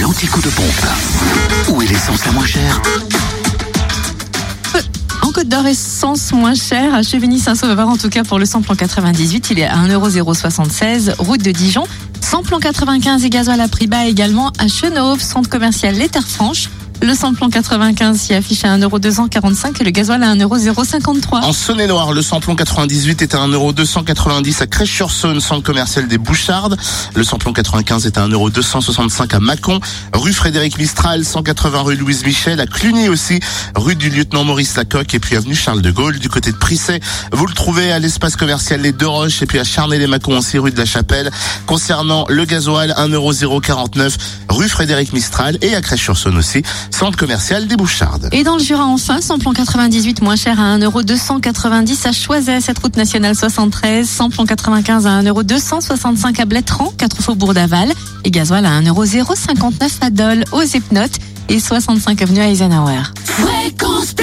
L'anti-coup de pompe. Où est l'essence la moins chère En Côte d'Or, essence moins chère à Chevigny-Saint-Sauveur, en tout cas pour le samplon 98, il est à 1,076 route de Dijon. Samplon 95 et gasoil à prix bas également à Chenauve, centre commercial Les Terres Franches. Le samplon 95 s'y affiche à 1,245€ et le gasoil à 1,053€. En Saône-et-Loire, le samplon 98 est à 1,290€ à Crèche-sur-Saône, centre commercial des Bouchardes. Le samplon 95 est à 1,265€ à Mâcon. Rue Frédéric Mistral, 180 rue Louise Michel. À Cluny aussi, rue du lieutenant Maurice Lacoque et puis avenue Charles de Gaulle. Du côté de Prissé, vous le trouvez à l'espace commercial Les Deux Roches et puis à Charnay-les-Mâcon aussi, rue de la Chapelle. Concernant le gasoil, 1,049€ rue Frédéric Mistral et à Crèche-sur-Saône aussi, centre commercial des Bouchardes. Et dans le Jura, enfin, samplon 98 moins cher à 1,290€ à Choiset, cette route nationale 73. Samplon 95 à 1,265€ à Blétran, 4 faubourg d'Aval. Et gasoil à 1,059€ à Dole, aux Epnotes et 65 avenue Eisenhower. Fréquence